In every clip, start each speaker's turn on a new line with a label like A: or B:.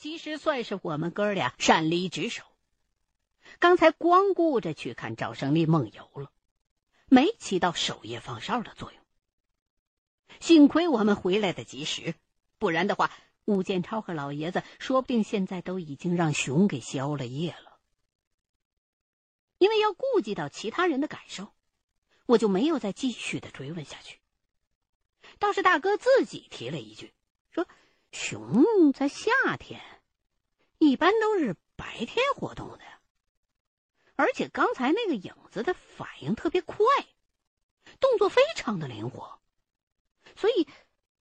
A: 其实算是我们哥俩擅离职守。刚才光顾着去看赵胜利梦游了，没起到守夜放哨的作用。幸亏我们回来的及时，不然的话，武建超和老爷子说不定现在都已经让熊给消了夜了。因为要顾及到其他人的感受，我就没有再继续的追问下去。倒是大哥自己提了一句，：“熊在夏天一般都是白天活动的，而且刚才那个影子的反应特别快，动作非常的灵活。”所以，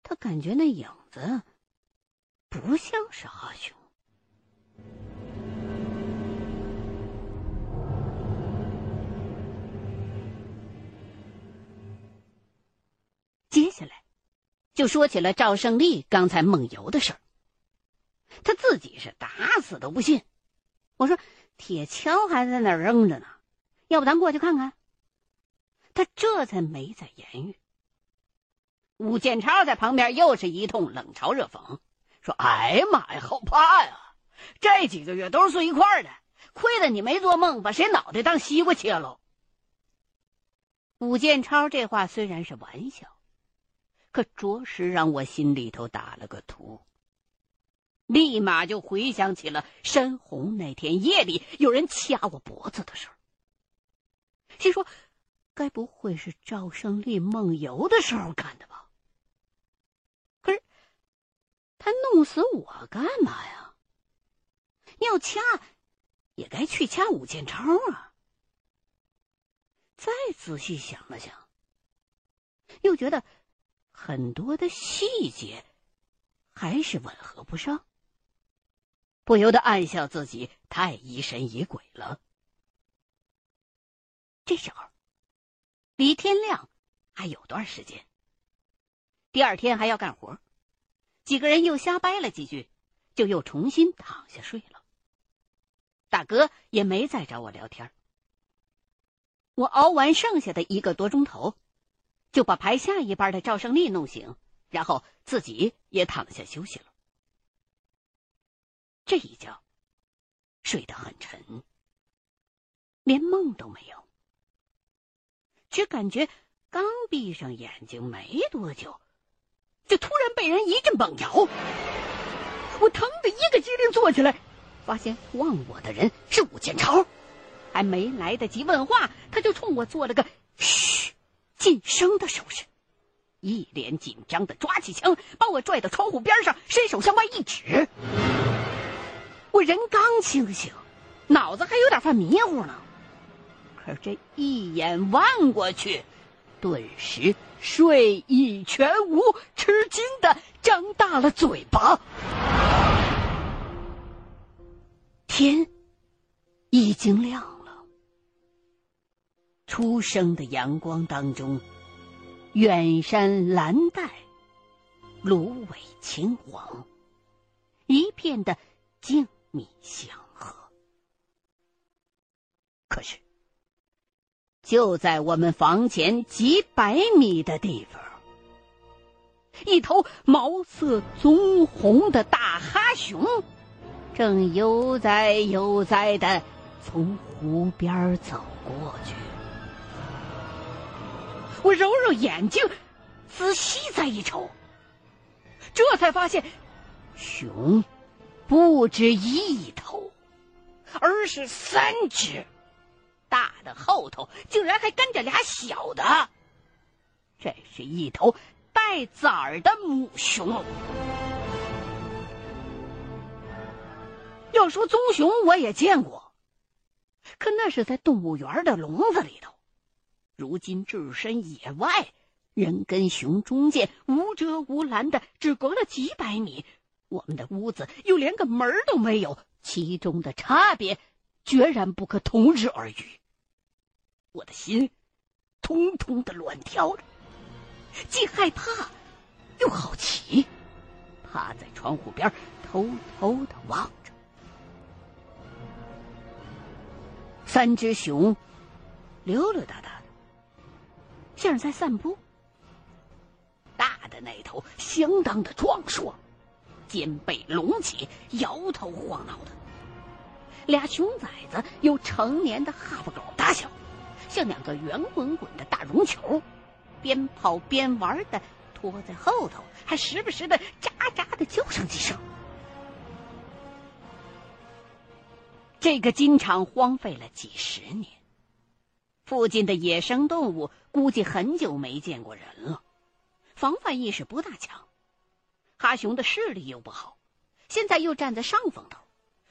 A: 他感觉那影子不像是阿熊。就说起了赵胜利刚才梦游的事儿。他自己是打死都不信。我说：“铁锹还在那儿扔着呢，要不咱过去看看？”他这才没再言语。武建超在旁边又是一通冷嘲热讽，说：“哎呀妈呀，好怕呀！这几个月都是睡一块的，亏得你没做梦，把谁脑袋当西瓜切喽。”武建超这话虽然是玩笑，可着实让我心里头打了个突，立马就回想起了山洪那天夜里有人掐我脖子的事儿，心说：“该不会是赵胜利梦游的时候干的吧？”可是他弄死我干嘛呀？要掐，也该去掐武建超啊。再仔细想了想，又觉得很多的细节还是吻合不上，不由得暗笑自己太疑神疑鬼了。这时候，离天亮还有段时间，第二天还要干活。几个人又瞎掰了几句，就又重新躺下睡了。大哥也没再找我聊天。我熬完剩下的一个多钟头，就把排下一班的赵胜利弄醒，然后自己也躺下休息了。这一觉睡得很沉，连梦都没有，只感觉刚闭上眼睛没多久。就突然被人一阵猛摇，我腾的一个机灵坐起来，发现晃我的人是武建超，还没来得及问话，他就冲我做了个嘘晋升的手势，一脸紧张的抓起枪把我拽到窗户边上，伸手向外一指。我人刚清醒，脑子还有点犯迷糊呢，可这一眼望过去。顿时睡意全无，吃惊的张大了嘴巴。天已经亮，初升的阳光当中，远山蓝黛，芦苇青黄，一片的静谧祥和。可是。就在我们房前几百米的地方，一头毛色棕红的大哈熊，正悠哉悠哉的从湖边走过去。我揉揉眼睛，仔细再一瞅，这才发现，熊不止一头，而是三只。大的后头竟然还跟着俩小的，这是一头带崽儿的母熊。要说棕熊我也见过，可那是在动物园的笼子里头。如今置身野外，人跟熊中间无遮无拦的，只隔了几百米。我们的屋子又连个门都没有，其中的差别。决然不可同日而语。我的心通通的乱跳着，既害怕又好奇，趴在窗户边偷偷的望着。三只熊溜溜达达，像是在散步。大的那头相当的壮硕，肩背隆起，摇头晃脑的。俩熊崽子有成年的哈巴狗大小，像两个圆滚滚的大绒球，边跑边玩的，拖在后头，还时不时的喳喳的叫上几声。这个金场荒废了几十年，附近的野生动物估计很久没见过人了，防范意识不大强。哈熊的视力又不好，现在又站在上风头。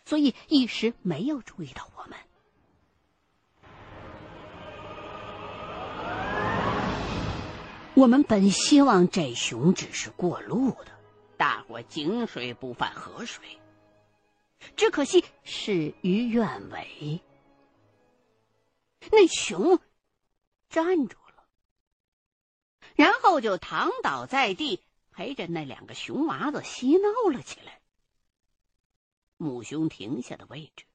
A: 所以一时没有注意到我们。我们本希望这熊只是过路的，大伙井水不犯河水。只可惜事与愿违，那熊站住了，然后就躺倒在地，陪着那两个熊娃子嬉闹了起来。母熊停下的位置，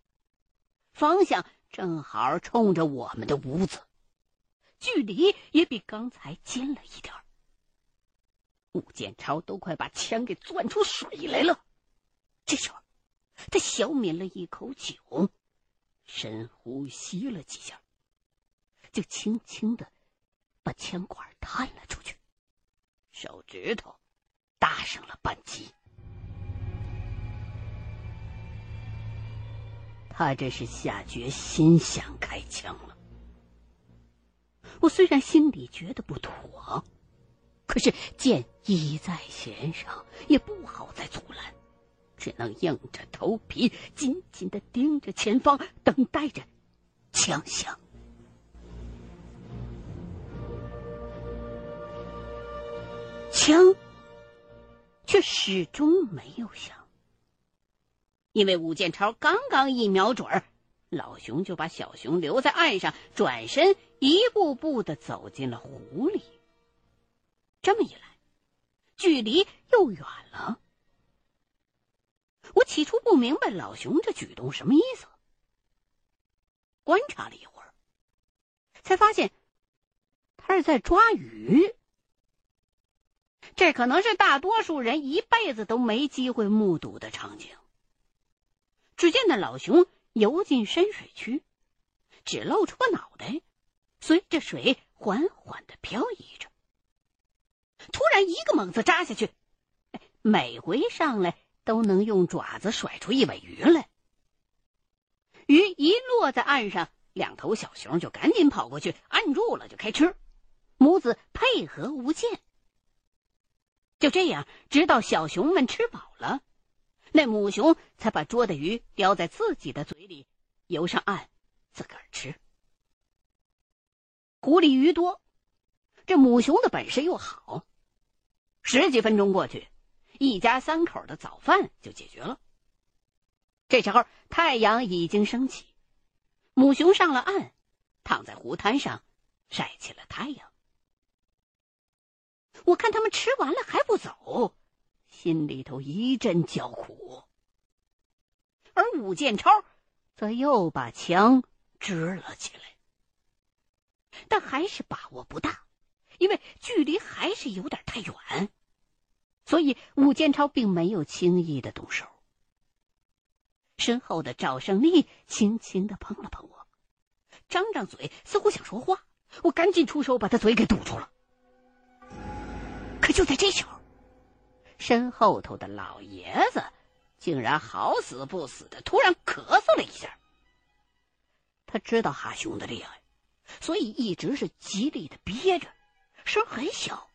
A: 方向正好冲着我们的屋子，距离也比刚才近了一点儿武建超都快把枪给攥出水来了。这时候，他小抿了一口酒，深呼吸了几下，就轻轻的把枪管探了出去，手指头搭上了扳机。他这是下决心想开枪了。我虽然心里觉得不妥，可是剑已在弦上，也不好再阻拦，只能硬着头皮，紧紧的盯着前方，等待着枪响。枪却始终没有响。因为武建超刚刚一瞄准儿，老熊就把小熊留在岸上，转身一步步的走进了湖里。这么一来，距离又远了。我起初不明白老熊这举动什么意思，观察了一会儿，才发现他是在抓鱼。这可能是大多数人一辈子都没机会目睹的场景。只见那老熊游进深水区，只露出个脑袋，随着水缓缓的漂移着。突然一个猛子扎下去，每回上来都能用爪子甩出一尾鱼来。鱼一落在岸上，两头小熊就赶紧跑过去按住了，就开吃。母子配合无间，就这样，直到小熊们吃饱了。那母熊才把捉的鱼叼在自己的嘴里，游上岸，自个儿吃。湖里鱼多，这母熊的本事又好，十几分钟过去，一家三口的早饭就解决了。这时候太阳已经升起，母熊上了岸，躺在湖滩上晒起了太阳。我看他们吃完了还不走。心里头一阵叫苦，而武建超则又把枪支了起来，但还是把握不大，因为距离还是有点太远，所以武建超并没有轻易的动手。身后的赵胜利轻轻的碰了碰我，张张嘴，似乎想说话，我赶紧出手把他嘴给堵住了。就在这时候。身后头的老爷子竟然好死不死的突然咳嗽了一下。他知道哈熊的厉害，所以一直是极力的憋着，声很小。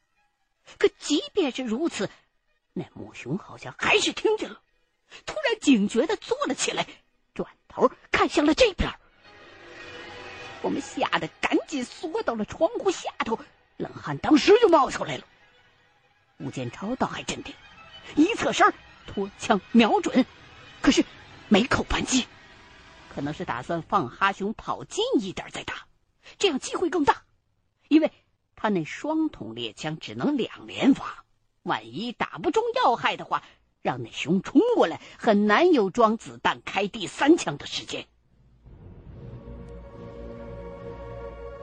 A: 可即便是如此，那母熊好像还是听见了，突然警觉的坐了起来，转头看向了这边。我们吓得赶紧缩到了窗户下头，冷汗当时就冒出来了。吴建超倒还镇定，一侧身脱枪瞄准，可是没扣扳机，可能是打算放哈熊跑近一点再打，这样机会更大。因为他那双筒猎枪只能两连发，万一打不中要害的话，让那熊冲过来，很难有装子弹开第三枪的时间。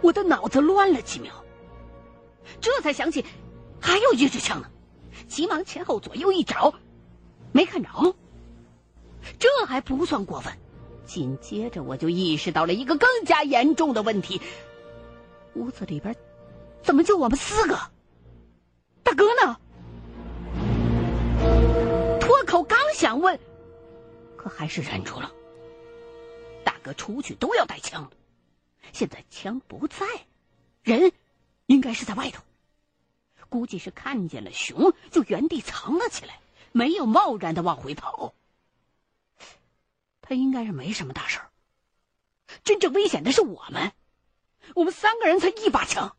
A: 我的脑子乱了几秒，这才想起。还有一支枪呢，急忙前后左右一找，没看着，这还不算过分。紧接着我就意识到了一个更加严重的问题：屋子里边怎么就我们四个？大哥呢？脱口刚想问，可还是忍住了。大哥出去都要带枪现在枪不在，人应该是在外头。估计是看见了熊，就原地藏了起来，没有贸然的往回跑。他应该是没什么大事儿。真正危险的是我们，我们三个人才一把枪。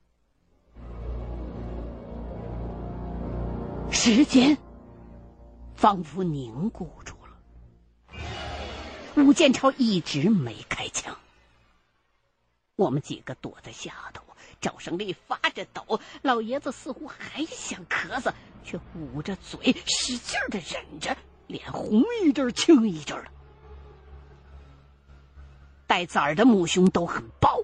A: 时间仿佛凝固住了。武建超一直没开枪。我们几个躲在下头。赵胜利发着抖，老爷子似乎还想咳嗽，却捂着嘴使劲的忍着，脸红一阵青一阵的。带崽儿的母熊都很暴，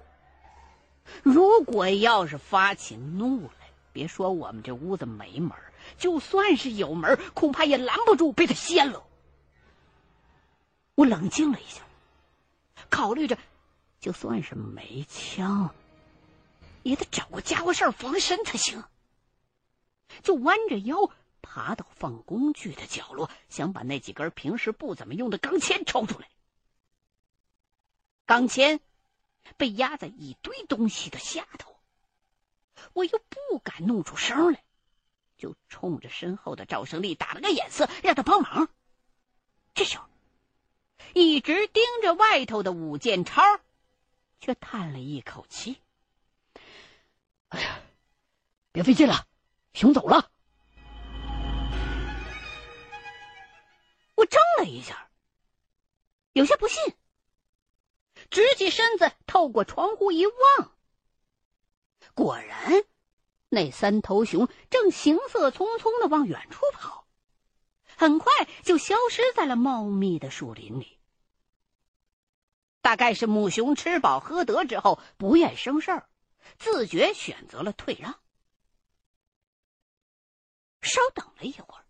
A: 如果要是发起怒来，别说我们这屋子没门就算是有门恐怕也拦不住被他掀了。我冷静了一下，考虑着，就算是没枪。也得找个家伙事儿防身才行。就弯着腰爬到放工具的角落，想把那几根平时不怎么用的钢钎抽出来。钢钎被压在一堆东西的下头，我又不敢弄出声来，就冲着身后的赵胜利打了个眼色，让他帮忙。这时候，一直盯着外头的武建超却叹了一口气。
B: 哎呀，别费劲了，熊走了。
A: 我怔了一下，有些不信，直起身子，透过窗户一望，果然，那三头熊正行色匆匆的往远处跑，很快就消失在了茂密的树林里。大概是母熊吃饱喝得之后，不愿生事儿。自觉选择了退让，稍等了一会儿，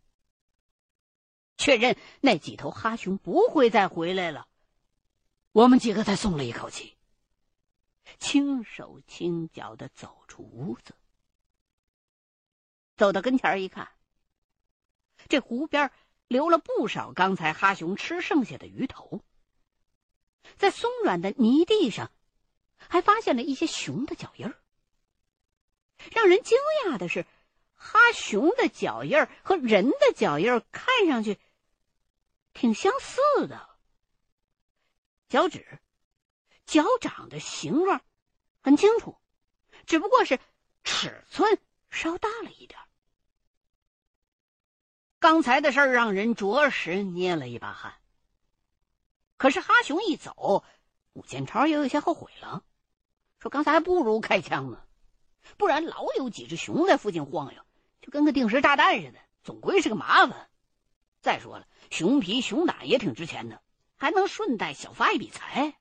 A: 确认那几头哈熊不会再回来了，我们几个才松了一口气，轻手轻脚的走出屋子。走到跟前一看，这湖边留了不少刚才哈熊吃剩下的鱼头，在松软的泥地上。还发现了一些熊的脚印儿。让人惊讶的是，哈熊的脚印儿和人的脚印儿看上去挺相似的。脚趾、脚掌的形状很清楚，只不过是尺寸稍大了一点。刚才的事儿让人着实捏了一把汗。可是哈熊一走，武建超也有些后悔了。说刚才还不如开枪呢，不然老有几只熊在附近晃悠，就跟个定时炸弹似的，总归是个麻烦。再说了，熊皮、熊胆也挺值钱的，还能顺带小发一笔财。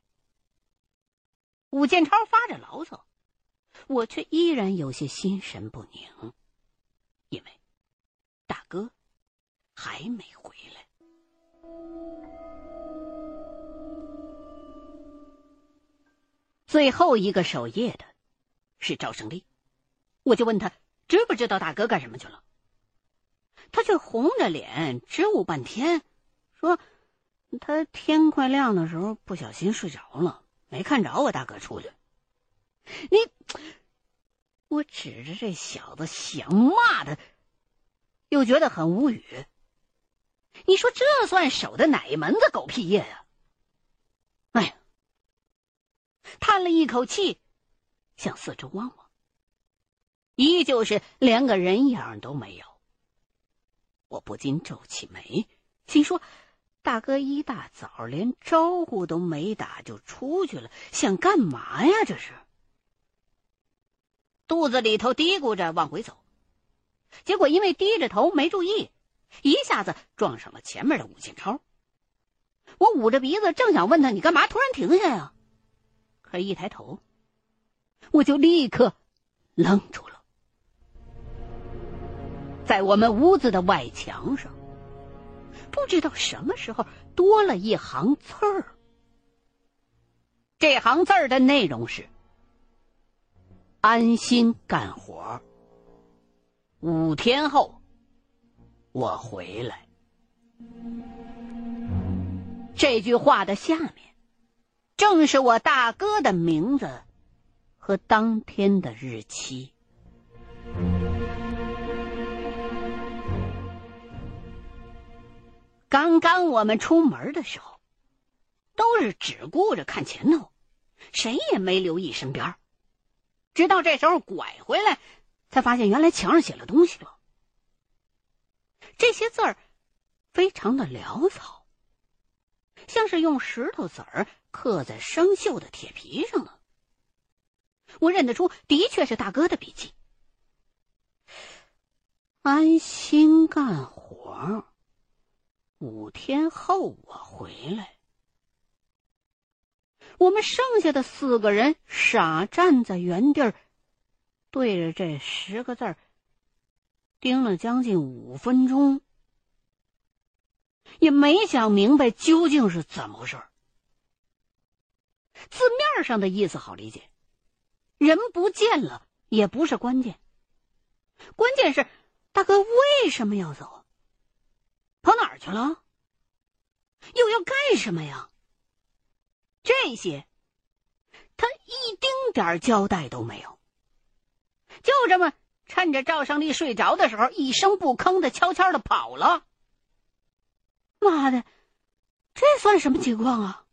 A: 武建超发着牢骚，我却依然有些心神不宁，因为大哥还没回来。最后一个守夜的，是赵胜利。我就问他知不知道大哥干什么去了。他却红着脸支吾半天，说他天快亮的时候不小心睡着了，没看着我大哥出去。你，我指着这小子想骂他，又觉得很无语。你说这算守的哪门子狗屁夜呀？哎呀！叹了一口气，向四周望望，依旧是连个人影都没有。我不禁皱起眉，心说：“大哥一大早连招呼都没打就出去了，想干嘛呀？这是。”肚子里头嘀咕着往回走，结果因为低着头没注意，一下子撞上了前面的武建超。我捂着鼻子正想问他：“你干嘛突然停下呀？”可一抬头，我就立刻愣住了。在我们屋子的外墙上，不知道什么时候多了一行字儿。这行字儿的内容是：“安心干活，五天后我回来。”这句话的下面，正是我大哥的名字和当天的日期。刚刚我们出门的时候，都是只顾着看前头。谁也没留意身边，直到这时候拐回来，才发现原来墙上写了东西了。这些字儿非常的潦草，像是用石头子儿刻在生锈的铁皮上了。我认得出，的确是大哥的笔迹。安心干活，五天后我回来。我们剩下的四个人傻站在原地儿，对着这十个字儿盯了将近五分钟，也没想明白究竟是怎么回事。字面上的意思好理解，人不见了也不是关键，关键是大哥为什么要走？跑哪儿去了？又要干什么呀？这些，他一丁点交代都没有，就这么趁着赵胜利睡着的时候，一声不吭的悄悄的跑了。妈的，这算什么情况啊？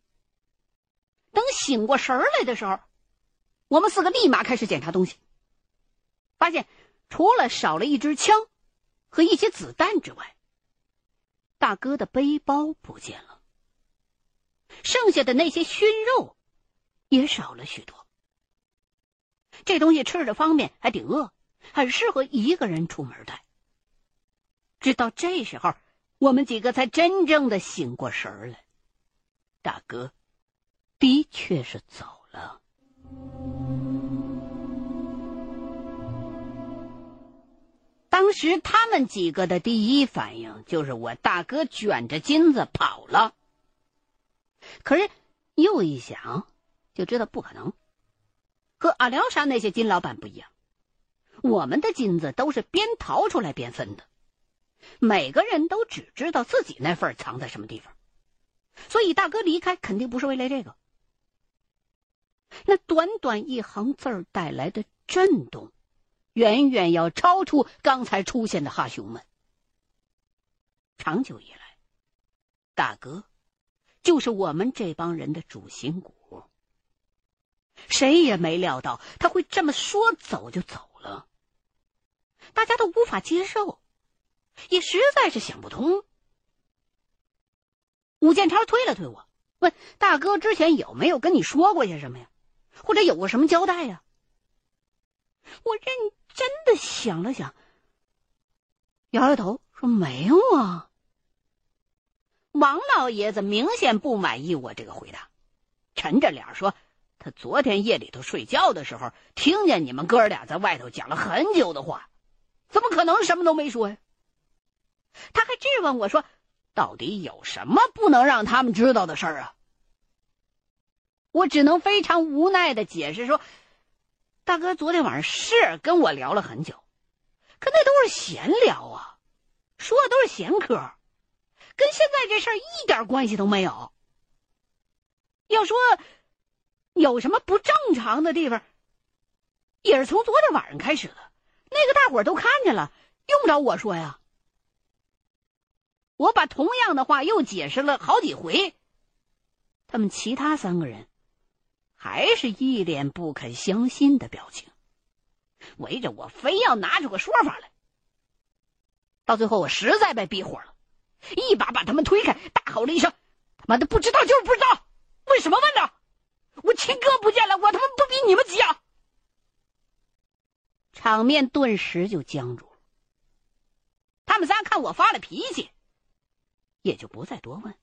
A: 醒过神来的时候，我们四个立马开始检查东西，发现除了少了一支枪和一些子弹之外，大哥的背包不见了。剩下的那些熏肉，也少了许多。这东西吃着方便，还挺饿，很适合一个人出门带。直到这时候，我们几个才真正的醒过神来。大哥，的确是走了。当时他们几个的第一反应就是我大哥卷着金子跑了。可是，又一想，就知道不可能。和阿廖沙那些金老板不一样，我们的金子都是边逃出来边分的，每个人都只知道自己那份藏在什么地方，所以大哥离开肯定不是为了这个。那短短一行字儿带来的震动，远远要超出刚才出现的哈熊们。长久以来，大哥。就是我们这帮人的主心骨，谁也没料到他会这么说走就走了，大家都无法接受，也实在是想不通。武建超推了推我，问大哥之前有没有跟你说过些什么呀？或者有过什么交代呀？我认真的想了想，摇摇头说没有啊。王老爷子明显不满意我这个回答，沉着脸说：“他昨天夜里头睡觉的时候，听见你们哥俩在外头讲了很久的话，怎么可能什么都没说呀？”他还质问我说：“到底有什么不能让他们知道的事儿啊？”我只能非常无奈的解释说：“大哥昨天晚上是跟我聊了很久，可那都是闲聊啊，说的都是闲嗑。”跟现在这事儿一点关系都没有。要说有什么不正常的地方，也是从昨天晚上开始的。那个大伙都看见了，用不着我说呀。我把同样的话又解释了好几回，他们其他三个人还是一脸不肯相信的表情，围着我非要拿出个说法来。到最后，我实在被逼火了。一把把他们推开，大吼了一声：“他妈的，不知道就是不知道，问什么问呢？我亲哥不见了，我他妈不比你们急啊！”场面顿时就僵住了。他们仨看我发了脾气，也就不再多问，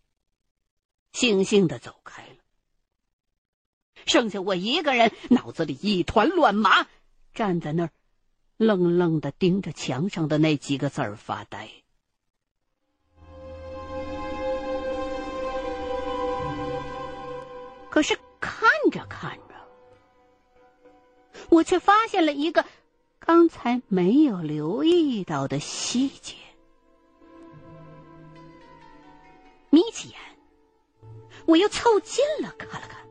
A: 悻悻的走开了。剩下我一个人，脑子里一团乱麻，站在那儿，愣愣的盯着墙上的那几个字儿发呆。可是看着看着，我却发现了一个刚才没有留意到的细节。眯起眼，我又凑近了看了看。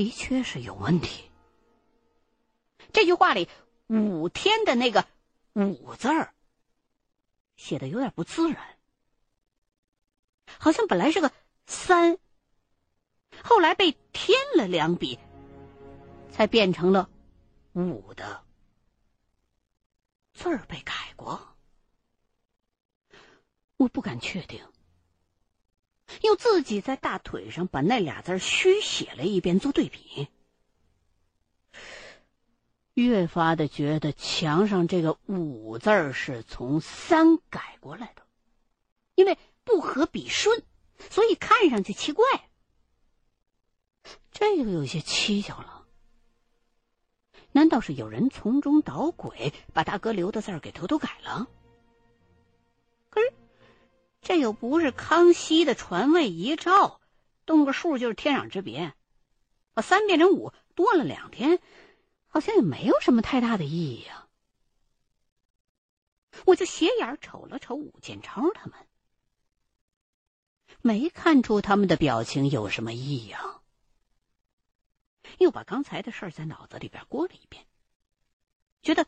A: 的确是有问题。这句话里“五天”的那个“五”字儿，写的有点不自然，好像本来是个“三”，后来被添了两笔，才变成了“五”的字儿被改过。我不敢确定，又自己在大腿上把那俩字虚写了一遍做对比。越发的觉得墙上这个“五”字是从“三”改过来的，因为不合笔顺，所以看上去奇怪。这就有些蹊跷了。难道是有人从中捣鬼，把大哥留的字儿给偷偷改了？可是，这又不是康熙的传位遗诏，动个数就是天壤之别，把三变成五，多了两天。好像也没有什么太大的意义呀。我就斜眼瞅了瞅武建超他们，没看出他们的表情有什么异样。又把刚才的事儿在脑子里边过了一遍，觉得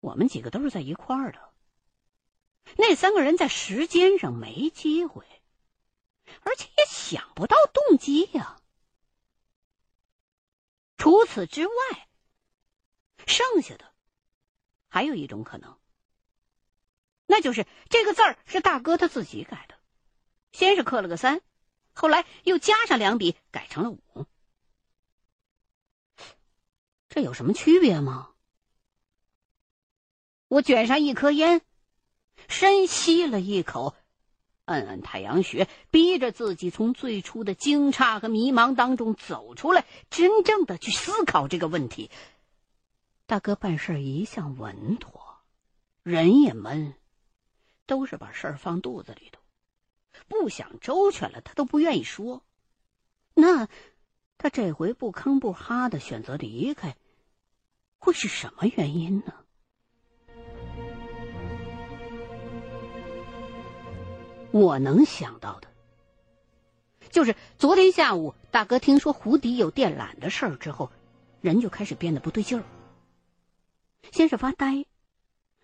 A: 我们几个都是在一块儿的。那三个人在时间上没机会，而且也想不到动机呀。除此之外，剩下的还有一种可能，那就是这个字儿是大哥他自己改的，先是刻了个三，后来又加上两笔改成了五。这有什么区别吗？我卷上一颗烟，深吸了一口。按按太阳穴，逼着自己从最初的惊诧和迷茫当中走出来，真正的去思考这个问题。大哥办事一向稳妥，人也闷，都是把事儿放肚子里头，不想周全了，他都不愿意说。那他这回不吭不哈的选择离开，会是什么原因呢？我能想到的，就是昨天下午大哥听说湖底有电缆的事儿之后，人就开始变得不对劲儿。先是发呆，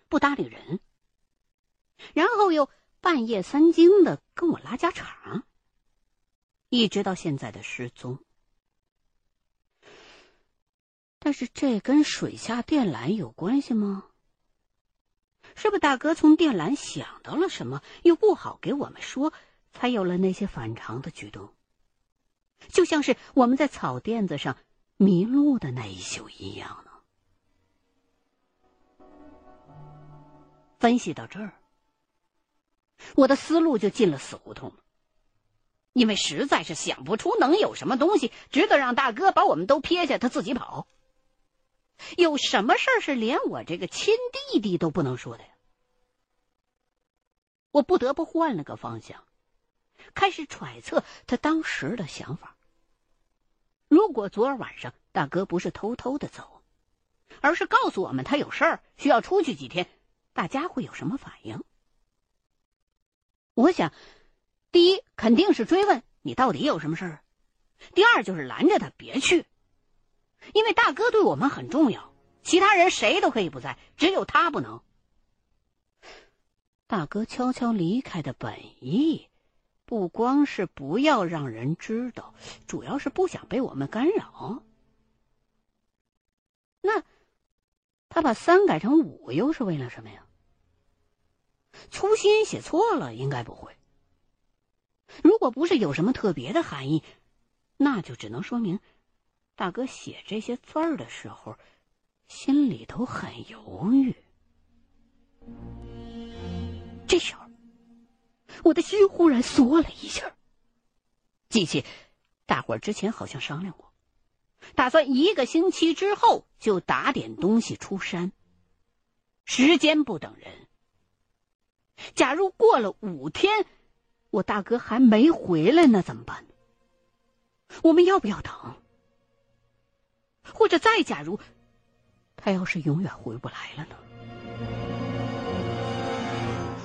A: 不搭理人，然后又半夜三更的跟我拉家常，一直到现在的失踪。但是这跟水下电缆有关系吗？是不是大哥从电缆想到了什么，又不好给我们说，才有了那些反常的举动？就像是我们在草垫子上迷路的那一宿一样呢？分析到这儿，我的思路就进了死胡同，因为实在是想不出能有什么东西值得让大哥把我们都撇下，他自己跑。有什么事儿是连我这个亲弟弟都不能说的呀？我不得不换了个方向，开始揣测他当时的想法。如果昨儿晚上大哥不是偷偷的走，而是告诉我们他有事儿需要出去几天，大家会有什么反应？我想，第一肯定是追问你到底有什么事儿，第二就是拦着他别去。因为大哥对我们很重要，其他人谁都可以不在，只有他不能。大哥悄悄离开的本意，不光是不要让人知道，主要是不想被我们干扰。那他把三改成五，又是为了什么呀？粗心写错了，应该不会。如果不是有什么特别的含义，那就只能说明。大哥写这些字儿的时候，心里头很犹豫。这时候，我的心忽然缩了一下。记起，大伙儿之前好像商量过，打算一个星期之后就打点东西出山。时间不等人。假如过了五天，我大哥还没回来那，怎么办？我们要不要等？或者再假如，他要是永远回不来了呢？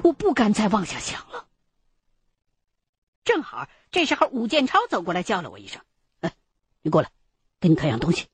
A: 我不敢再往下想了。正好这时候，武建超走过来叫了我一声：“哎，你过来，给你看样东西。”